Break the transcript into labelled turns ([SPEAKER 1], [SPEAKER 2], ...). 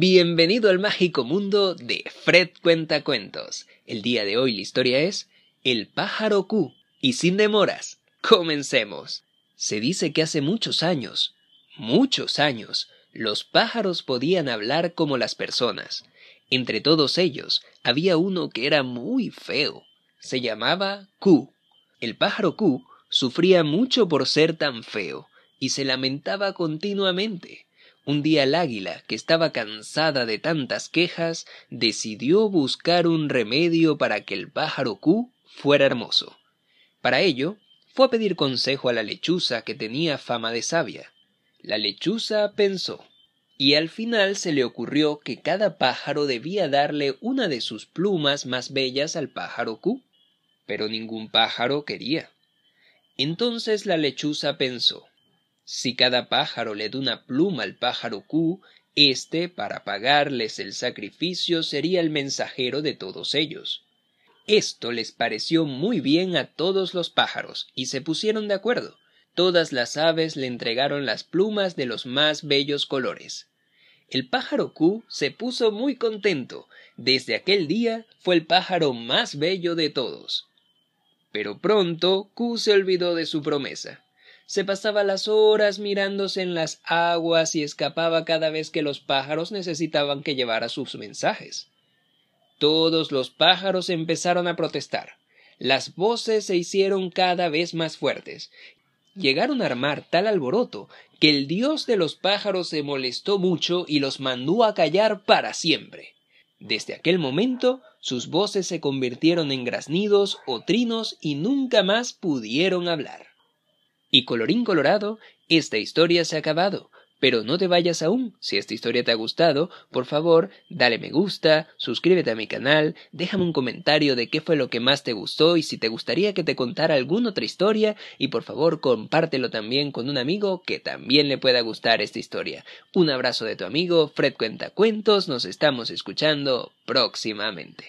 [SPEAKER 1] Bienvenido al mágico mundo de Fred Cuenta Cuentos. El día de hoy la historia es El pájaro Q. Y sin demoras, comencemos. Se dice que hace muchos años, muchos años, los pájaros podían hablar como las personas. Entre todos ellos había uno que era muy feo. Se llamaba Q. El pájaro Q sufría mucho por ser tan feo y se lamentaba continuamente. Un día el águila, que estaba cansada de tantas quejas, decidió buscar un remedio para que el pájaro Q fuera hermoso. Para ello, fue a pedir consejo a la lechuza que tenía fama de sabia. La lechuza pensó, y al final se le ocurrió que cada pájaro debía darle una de sus plumas más bellas al pájaro Q. Pero ningún pájaro quería. Entonces la lechuza pensó, si cada pájaro le da una pluma al pájaro Q, éste, para pagarles el sacrificio, sería el mensajero de todos ellos. Esto les pareció muy bien a todos los pájaros, y se pusieron de acuerdo. Todas las aves le entregaron las plumas de los más bellos colores. El pájaro Q se puso muy contento. Desde aquel día fue el pájaro más bello de todos. Pero pronto Q se olvidó de su promesa se pasaba las horas mirándose en las aguas y escapaba cada vez que los pájaros necesitaban que llevara sus mensajes. Todos los pájaros empezaron a protestar. Las voces se hicieron cada vez más fuertes. Llegaron a armar tal alboroto que el dios de los pájaros se molestó mucho y los mandó a callar para siempre. Desde aquel momento sus voces se convirtieron en graznidos o trinos y nunca más pudieron hablar. Y colorín colorado, esta historia se ha acabado. Pero no te vayas aún. Si esta historia te ha gustado, por favor, dale me gusta, suscríbete a mi canal, déjame un comentario de qué fue lo que más te gustó y si te gustaría que te contara alguna otra historia y por favor compártelo también con un amigo que también le pueda gustar esta historia. Un abrazo de tu amigo Fred Cuenta Cuentos, nos estamos escuchando próximamente.